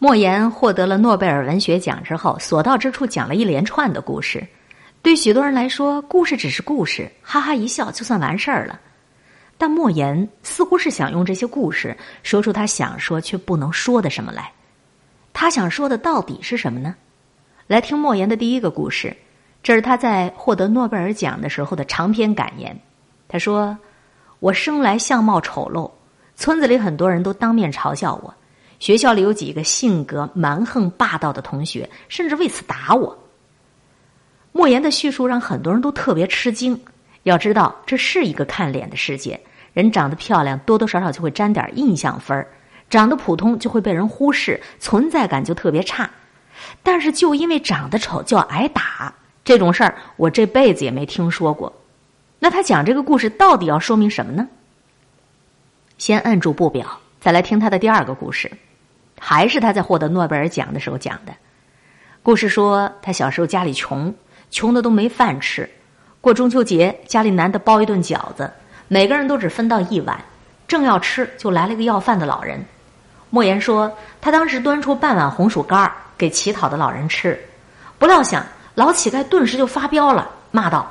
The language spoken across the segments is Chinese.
莫言获得了诺贝尔文学奖之后，所到之处讲了一连串的故事。对许多人来说，故事只是故事，哈哈一笑就算完事儿了。但莫言似乎是想用这些故事说出他想说却不能说的什么来。他想说的到底是什么呢？来听莫言的第一个故事，这是他在获得诺贝尔奖的时候的长篇感言。他说：“我生来相貌丑陋，村子里很多人都当面嘲笑我。”学校里有几个性格蛮横霸道的同学，甚至为此打我。莫言的叙述让很多人都特别吃惊。要知道，这是一个看脸的世界，人长得漂亮，多多少少就会沾点印象分儿；长得普通，就会被人忽视，存在感就特别差。但是，就因为长得丑就要挨打，这种事儿我这辈子也没听说过。那他讲这个故事到底要说明什么呢？先摁住不表，再来听他的第二个故事。还是他在获得诺贝尔奖的时候讲的故事。说他小时候家里穷，穷的都没饭吃。过中秋节，家里难得包一顿饺子，每个人都只分到一碗。正要吃，就来了个要饭的老人。莫言说，他当时端出半碗红薯干给乞讨的老人吃，不料想老乞丐顿时就发飙了，骂道：“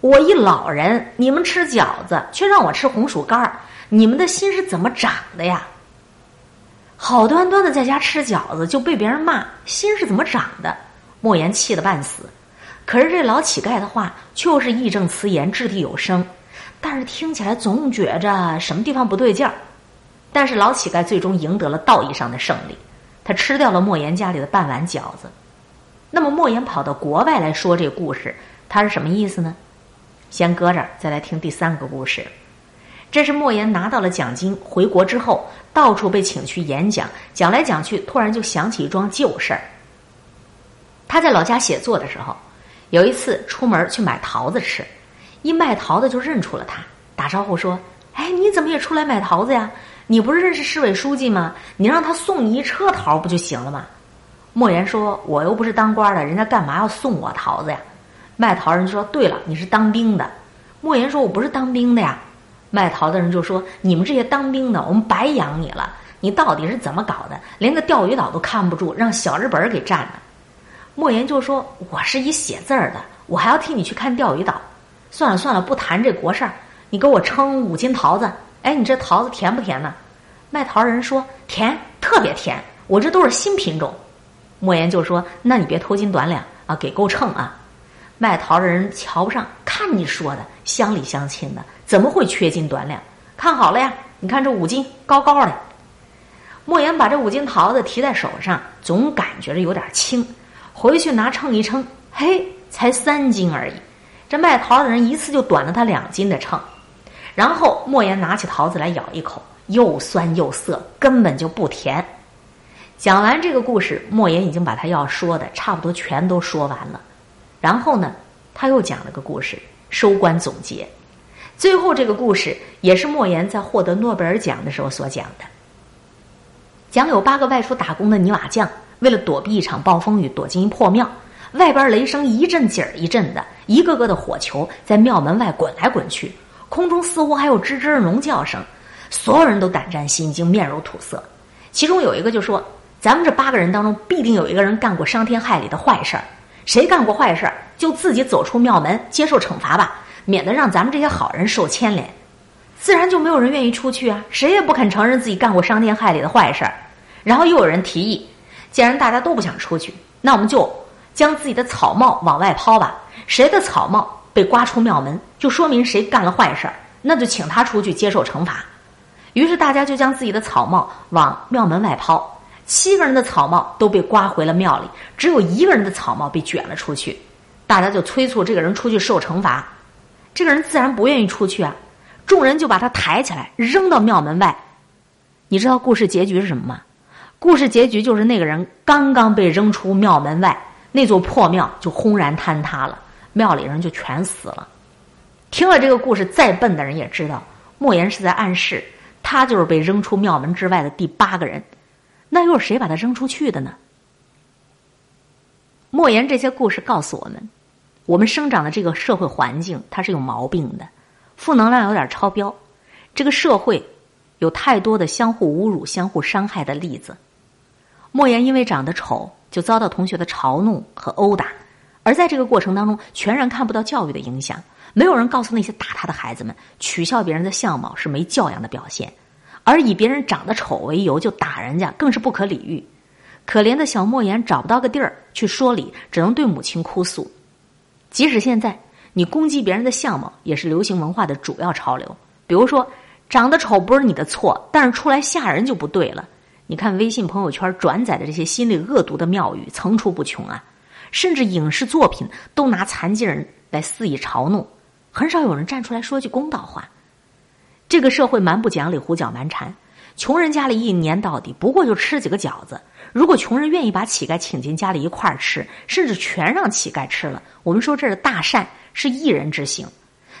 我一老人，你们吃饺子，却让我吃红薯干你们的心是怎么长的呀？”好端端的在家吃饺子就被别人骂，心是怎么长的？莫言气得半死。可是这老乞丐的话却又是义正辞严、掷地有声，但是听起来总觉着什么地方不对劲儿。但是老乞丐最终赢得了道义上的胜利，他吃掉了莫言家里的半碗饺子。那么莫言跑到国外来说这故事，他是什么意思呢？先搁这儿，再来听第三个故事。这是莫言拿到了奖金，回国之后到处被请去演讲，讲来讲去，突然就想起一桩旧事儿。他在老家写作的时候，有一次出门去买桃子吃，一卖桃子就认出了他，打招呼说：“哎，你怎么也出来买桃子呀？你不是认识市委书记吗？你让他送你一车桃不就行了吗？”莫言说：“我又不是当官的，人家干嘛要送我桃子呀？”卖桃人说：“对了，你是当兵的。”莫言说：“我不是当兵的呀。”卖桃的人就说：“你们这些当兵的，我们白养你了。你到底是怎么搞的？连个钓鱼岛都看不住，让小日本给占了。”莫言就说：“我是一写字儿的，我还要替你去看钓鱼岛。算了算了，不谈这国事儿。你给我称五斤桃子。哎，你这桃子甜不甜呢？”卖桃人说：“甜，特别甜。我这都是新品种。”莫言就说：“那你别偷斤短两啊，给够秤啊。”卖桃的人瞧不上，看你说的乡里乡亲的，怎么会缺斤短两？看好了呀，你看这五斤高高的。莫言把这五斤桃子提在手上，总感觉着有点轻。回去拿秤一称，嘿，才三斤而已。这卖桃的人一次就短了他两斤的秤。然后莫言拿起桃子来咬一口，又酸又涩，根本就不甜。讲完这个故事，莫言已经把他要说的差不多全都说完了。然后呢，他又讲了个故事，收官总结。最后这个故事也是莫言在获得诺贝尔奖的时候所讲的。讲有八个外出打工的泥瓦匠，为了躲避一场暴风雨，躲进一破庙。外边雷声一阵紧儿一阵的，一个个的火球在庙门外滚来滚去，空中似乎还有吱吱的龙叫声。所有人都胆战心惊，面如土色。其中有一个就说：“咱们这八个人当中，必定有一个人干过伤天害理的坏事儿。”谁干过坏事就自己走出庙门接受惩罚吧，免得让咱们这些好人受牵连。自然就没有人愿意出去啊，谁也不肯承认自己干过伤天害理的坏事然后又有人提议，既然大家都不想出去，那我们就将自己的草帽往外抛吧。谁的草帽被刮出庙门，就说明谁干了坏事那就请他出去接受惩罚。于是大家就将自己的草帽往庙门外抛。七个人的草帽都被刮回了庙里，只有一个人的草帽被卷了出去。大家就催促这个人出去受惩罚，这个人自然不愿意出去啊。众人就把他抬起来扔到庙门外。你知道故事结局是什么吗？故事结局就是那个人刚刚被扔出庙门外，那座破庙就轰然坍塌了，庙里人就全死了。听了这个故事，再笨的人也知道，莫言是在暗示他就是被扔出庙门之外的第八个人。那又是谁把他扔出去的呢？莫言这些故事告诉我们，我们生长的这个社会环境它是有毛病的，负能量有点超标。这个社会有太多的相互侮辱、相互伤害的例子。莫言因为长得丑，就遭到同学的嘲弄和殴打，而在这个过程当中，全然看不到教育的影响。没有人告诉那些打他的孩子们，取笑别人的相貌是没教养的表现，而以别人长得丑为由就打人家，更是不可理喻。可怜的小莫言找不到个地儿去说理，只能对母亲哭诉。即使现在，你攻击别人的相貌也是流行文化的主要潮流。比如说，长得丑不是你的错，但是出来吓人就不对了。你看微信朋友圈转载的这些心理恶毒的妙语层出不穷啊，甚至影视作品都拿残疾人来肆意嘲弄。很少有人站出来说句公道话。这个社会蛮不讲理，胡搅蛮缠。穷人家里一年到底不过就吃几个饺子。如果穷人愿意把乞丐请进家里一块儿吃，甚至全让乞丐吃了，我们说这是大善，是一人之行。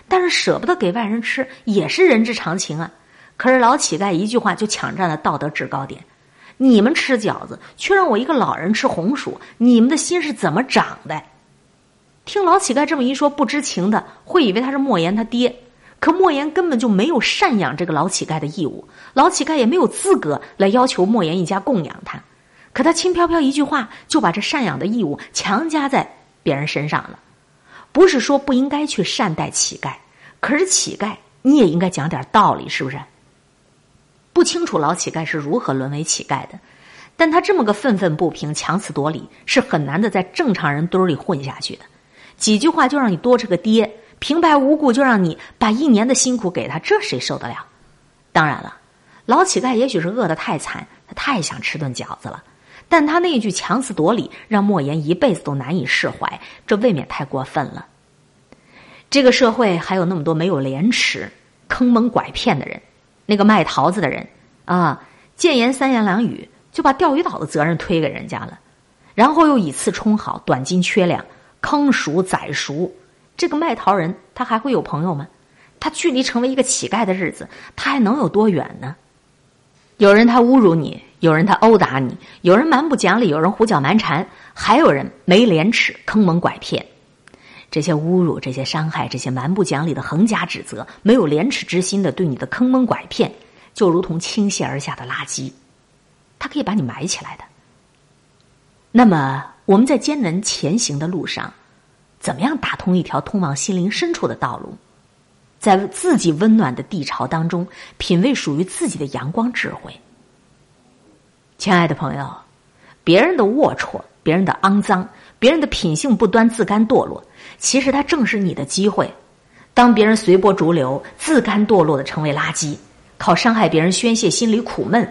但是舍不得给外人吃，也是人之常情啊。可是老乞丐一句话就抢占了道德制高点。你们吃饺子，却让我一个老人吃红薯，你们的心是怎么长的？听老乞丐这么一说，不知情的会以为他是莫言他爹，可莫言根本就没有赡养这个老乞丐的义务，老乞丐也没有资格来要求莫言一家供养他。可他轻飘飘一句话，就把这赡养的义务强加在别人身上了。不是说不应该去善待乞丐，可是乞丐你也应该讲点道理，是不是？不清楚老乞丐是如何沦为乞丐的，但他这么个愤愤不平、强词夺理，是很难的在正常人堆里混下去的。几句话就让你多吃个爹，平白无故就让你把一年的辛苦给他，这谁受得了？当然了，老乞丐也许是饿得太惨，他太想吃顿饺子了。但他那一句强词夺理，让莫言一辈子都难以释怀，这未免太过分了。这个社会还有那么多没有廉耻、坑蒙拐骗的人，那个卖桃子的人啊，见言三言两语就把钓鱼岛的责任推给人家了，然后又以次充好，短斤缺两。坑熟宰熟，这个卖桃人他还会有朋友吗？他距离成为一个乞丐的日子，他还能有多远呢？有人他侮辱你，有人他殴打你，有人蛮不讲理，有人胡搅蛮缠，还有人没廉耻，坑蒙拐骗。这些侮辱、这些伤害、这些蛮不讲理的横加指责，没有廉耻之心的对你的坑蒙拐骗，就如同倾泻而下的垃圾，他可以把你埋起来的。那么。我们在艰难前行的路上，怎么样打通一条通往心灵深处的道路？在自己温暖的地巢当中，品味属于自己的阳光智慧。亲爱的朋友，别人的龌龊、别人的肮脏、别人的品性不端、自甘堕落，其实它正是你的机会。当别人随波逐流、自甘堕落的成为垃圾，靠伤害别人宣泄心里苦闷，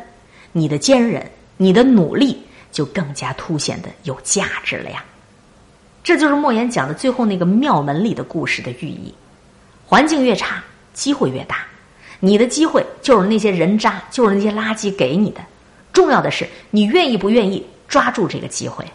你的坚韧、你的努力。就更加凸显的有价值了呀！这就是莫言讲的最后那个庙门里的故事的寓意。环境越差，机会越大。你的机会就是那些人渣，就是那些垃圾给你的。重要的是，你愿意不愿意抓住这个机会？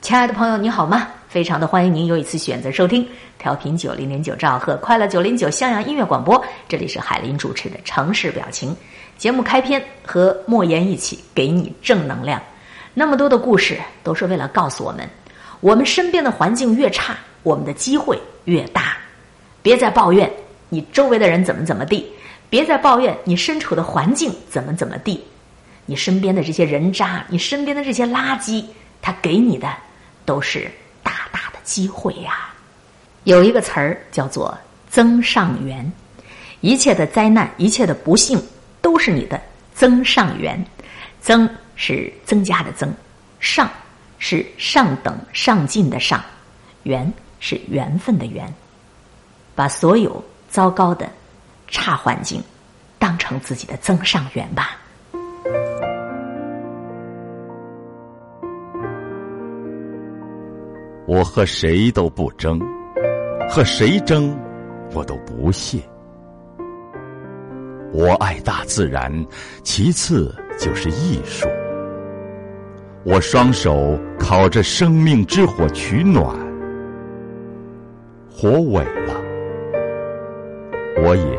亲爱的朋友，你好吗？非常的欢迎您又一次选择收听调频九零点九兆赫快乐九零九襄阳音乐广播。这里是海林主持的城市表情节目开篇，和莫言一起给你正能量。那么多的故事都是为了告诉我们：我们身边的环境越差，我们的机会越大。别再抱怨你周围的人怎么怎么地，别再抱怨你身处的环境怎么怎么地。你身边的这些人渣，你身边的这些垃圾，他给你的都是大大的机会呀。有一个词儿叫做增上缘，一切的灾难，一切的不幸，都是你的增上缘，增。是增加的增，上是上等上进的上，缘是缘分的缘，把所有糟糕的差环境当成自己的增上缘吧。我和谁都不争，和谁争我都不屑。我爱大自然，其次就是艺术。我双手烤着生命之火取暖，火萎了，我也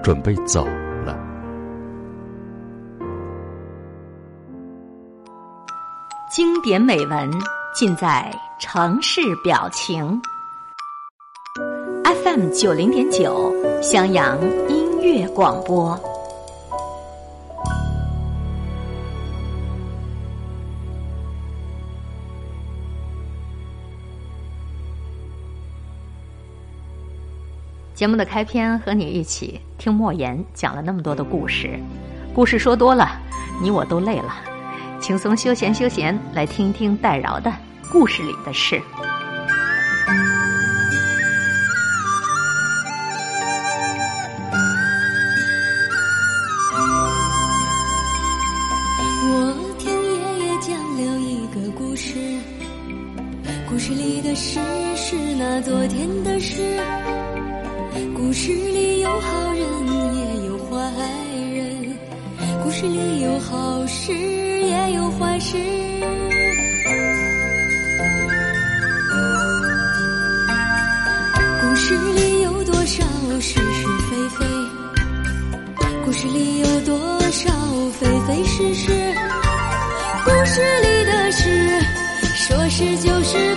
准备走了。经典美文尽在城市表情，FM 九零点九襄阳音乐广播。节目的开篇和你一起听莫言讲了那么多的故事，故事说多了，你我都累了，轻松休闲休闲，来听听戴饶的故事里的事。我听爷爷讲了一个故事，故事里的事是那昨天的事。故事里有好人也有坏人，故事里有好事也有坏事。故事里有多少是是非非？故事里有多少非非是是？故事里的事，说是就是，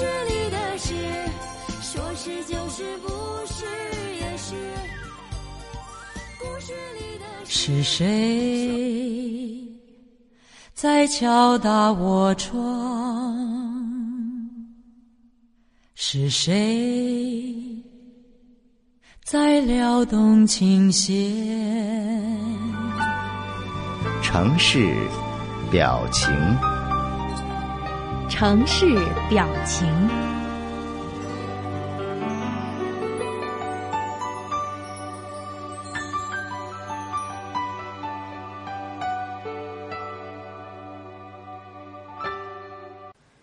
故事里的事，说是就是，不是也是。故事里的事。是谁在敲打我窗？是谁在撩动琴弦？城市表情，城市表情。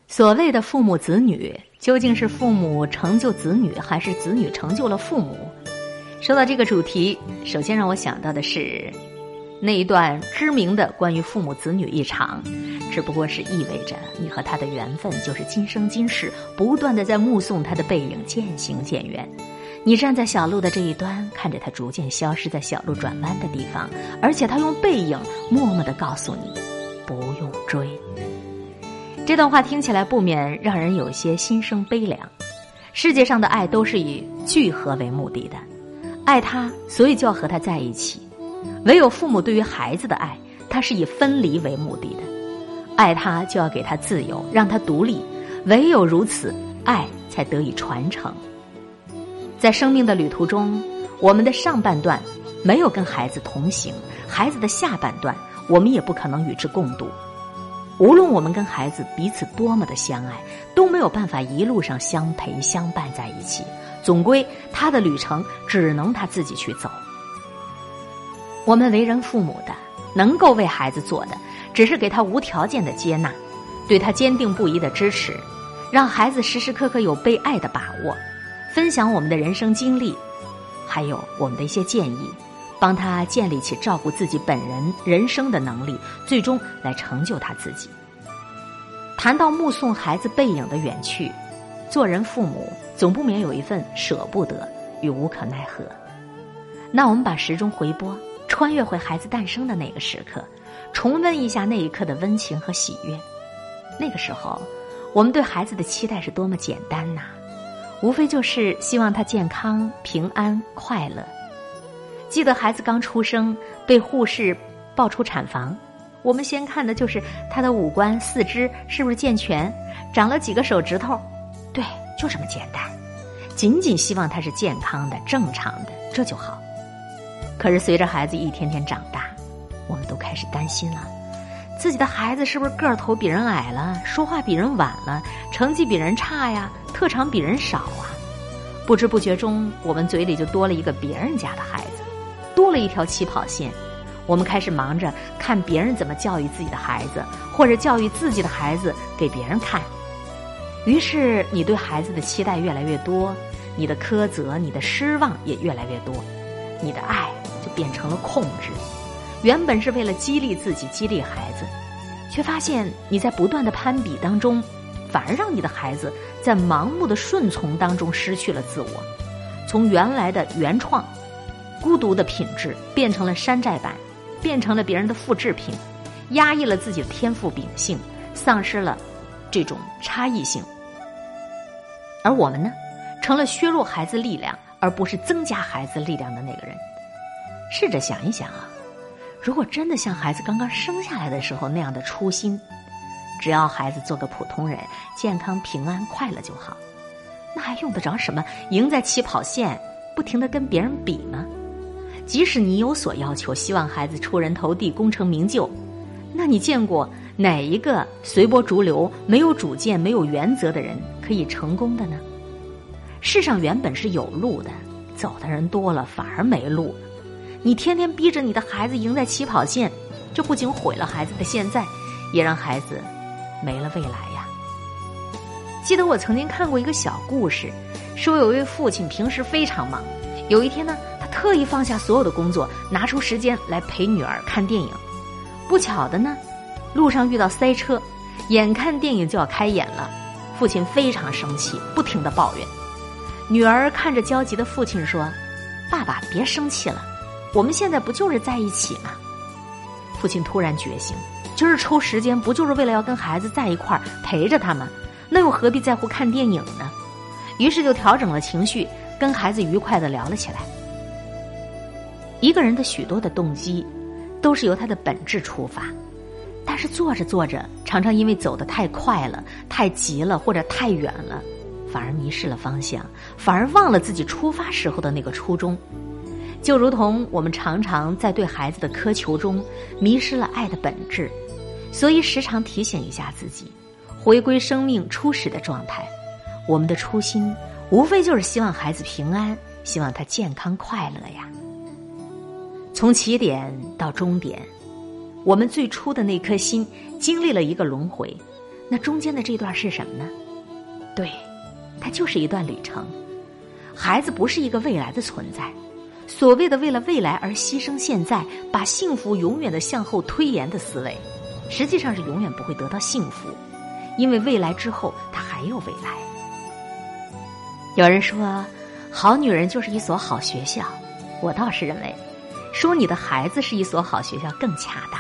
所谓的父母子女，究竟是父母成就子女，还是子女成就了父母？说到这个主题，首先让我想到的是那一段知名的关于父母子女一场，只不过是意味着你和他的缘分就是今生今世，不断的在目送他的背影渐行渐远。你站在小路的这一端，看着他逐渐消失在小路转弯的地方，而且他用背影默默的告诉你，不用追。这段话听起来不免让人有些心生悲凉。世界上的爱都是以聚合为目的的，爱他，所以就要和他在一起。唯有父母对于孩子的爱，他是以分离为目的的。爱他就要给他自由，让他独立。唯有如此，爱才得以传承。在生命的旅途中，我们的上半段没有跟孩子同行，孩子的下半段我们也不可能与之共度。无论我们跟孩子彼此多么的相爱，都没有办法一路上相陪相伴在一起。总归他的旅程只能他自己去走。我们为人父母的，能够为孩子做的，只是给他无条件的接纳，对他坚定不移的支持，让孩子时时刻刻有被爱的把握，分享我们的人生经历，还有我们的一些建议，帮他建立起照顾自己本人人生的能力，最终来成就他自己。谈到目送孩子背影的远去，做人父母总不免有一份舍不得与无可奈何。那我们把时钟回拨。穿越回孩子诞生的那个时刻，重温一下那一刻的温情和喜悦。那个时候，我们对孩子的期待是多么简单呐！无非就是希望他健康、平安、快乐。记得孩子刚出生，被护士抱出产房，我们先看的就是他的五官、四肢是不是健全，长了几个手指头。对，就这么简单，仅仅希望他是健康的、正常的，这就好。可是随着孩子一天天长大，我们都开始担心了：自己的孩子是不是个头比人矮了，说话比人晚了，成绩比人差呀，特长比人少啊？不知不觉中，我们嘴里就多了一个别人家的孩子，多了一条起跑线。我们开始忙着看别人怎么教育自己的孩子，或者教育自己的孩子给别人看。于是，你对孩子的期待越来越多，你的苛责、你的失望也越来越多，你的爱。变成了控制，原本是为了激励自己、激励孩子，却发现你在不断的攀比当中，反而让你的孩子在盲目的顺从当中失去了自我，从原来的原创、孤独的品质变成了山寨版，变成了别人的复制品，压抑了自己的天赋秉性，丧失了这种差异性，而我们呢，成了削弱孩子力量而不是增加孩子力量的那个人。试着想一想啊，如果真的像孩子刚刚生下来的时候那样的初心，只要孩子做个普通人，健康、平安、快乐就好，那还用得着什么赢在起跑线，不停的跟别人比吗？即使你有所要求，希望孩子出人头地、功成名就，那你见过哪一个随波逐流、没有主见、没有原则的人可以成功的呢？世上原本是有路的，走的人多了，反而没路。你天天逼着你的孩子赢在起跑线，这不仅毁了孩子的现在，也让孩子没了未来呀。记得我曾经看过一个小故事，说有一位父亲平时非常忙，有一天呢，他特意放下所有的工作，拿出时间来陪女儿看电影。不巧的呢，路上遇到塞车，眼看电影就要开演了，父亲非常生气，不停的抱怨。女儿看着焦急的父亲说：“爸爸，别生气了。”我们现在不就是在一起吗？父亲突然觉醒，今儿抽时间不就是为了要跟孩子在一块儿陪着他们？那又何必在乎看电影呢？于是就调整了情绪，跟孩子愉快的聊了起来。一个人的许多的动机，都是由他的本质出发，但是做着做着，常常因为走得太快了、太急了或者太远了，反而迷失了方向，反而忘了自己出发时候的那个初衷。就如同我们常常在对孩子的苛求中迷失了爱的本质，所以时常提醒一下自己，回归生命初始的状态。我们的初心无非就是希望孩子平安，希望他健康快乐呀。从起点到终点，我们最初的那颗心经历了一个轮回，那中间的这段是什么呢？对，它就是一段旅程。孩子不是一个未来的存在。所谓的为了未来而牺牲现在，把幸福永远的向后推延的思维，实际上是永远不会得到幸福，因为未来之后它还有未来。有人说，好女人就是一所好学校，我倒是认为，说你的孩子是一所好学校更恰当，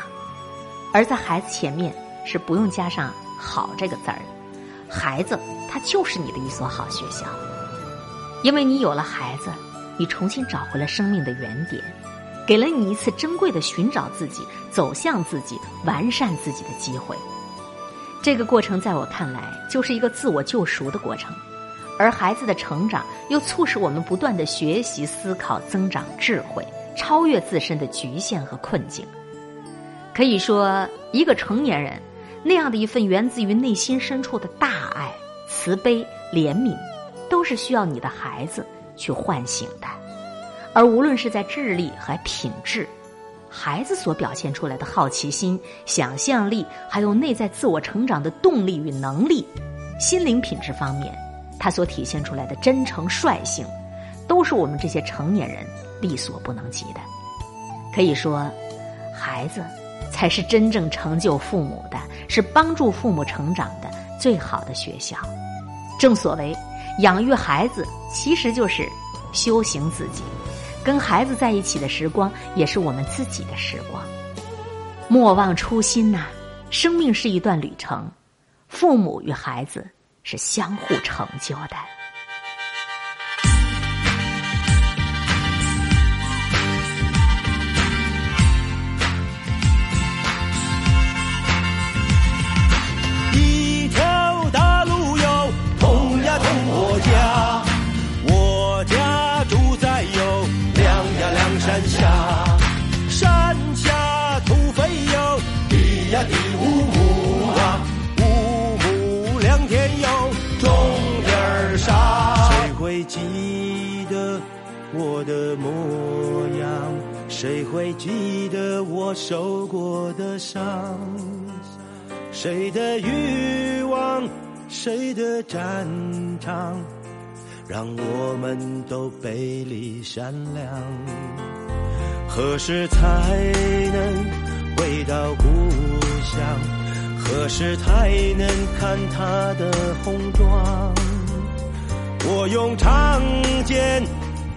而在孩子前面是不用加上“好”这个字儿，孩子他就是你的一所好学校，因为你有了孩子。你重新找回了生命的原点，给了你一次珍贵的寻找自己、走向自己、完善自己的机会。这个过程在我看来就是一个自我救赎的过程，而孩子的成长又促使我们不断的学习、思考、增长智慧，超越自身的局限和困境。可以说，一个成年人那样的一份源自于内心深处的大爱、慈悲、怜悯，都是需要你的孩子。去唤醒的，而无论是在智力和品质，孩子所表现出来的好奇心、想象力，还有内在自我成长的动力与能力，心灵品质方面，他所体现出来的真诚率性，都是我们这些成年人力所不能及的。可以说，孩子才是真正成就父母的，是帮助父母成长的最好的学校。正所谓，养育孩子其实就是修行自己。跟孩子在一起的时光，也是我们自己的时光。莫忘初心呐！生命是一段旅程，父母与孩子是相互成就的。呀地无亩啊，无亩良田哟，种点儿啥？谁会记得我的模样？谁会记得我受过的伤？谁的欲望，谁的战场，让我们都背离善良。何时才能回到故乡？何时才能看他的红妆？我用长剑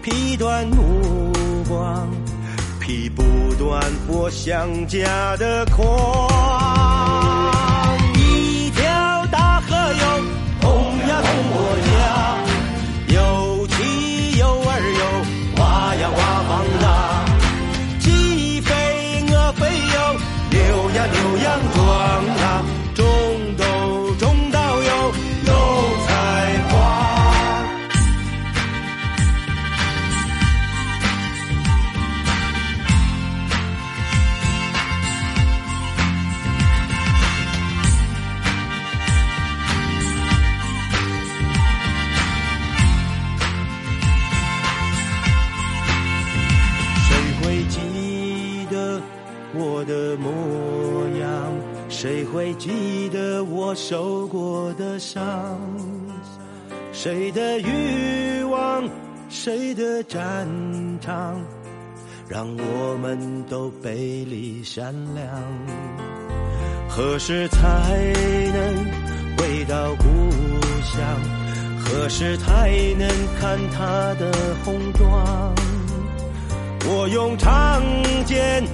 劈断目光，劈不断我想家的狂。模样？谁会记得我受过的伤？谁的欲望，谁的战场，让我们都背离善良。何时才能回到故乡？何时才能看他的红妆？我用长剑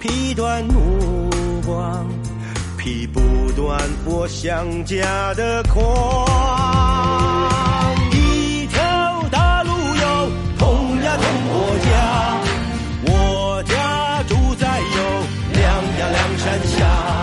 劈断目光劈不断我想家的狂一条大路有通呀通我家我家住在有两呀两山下。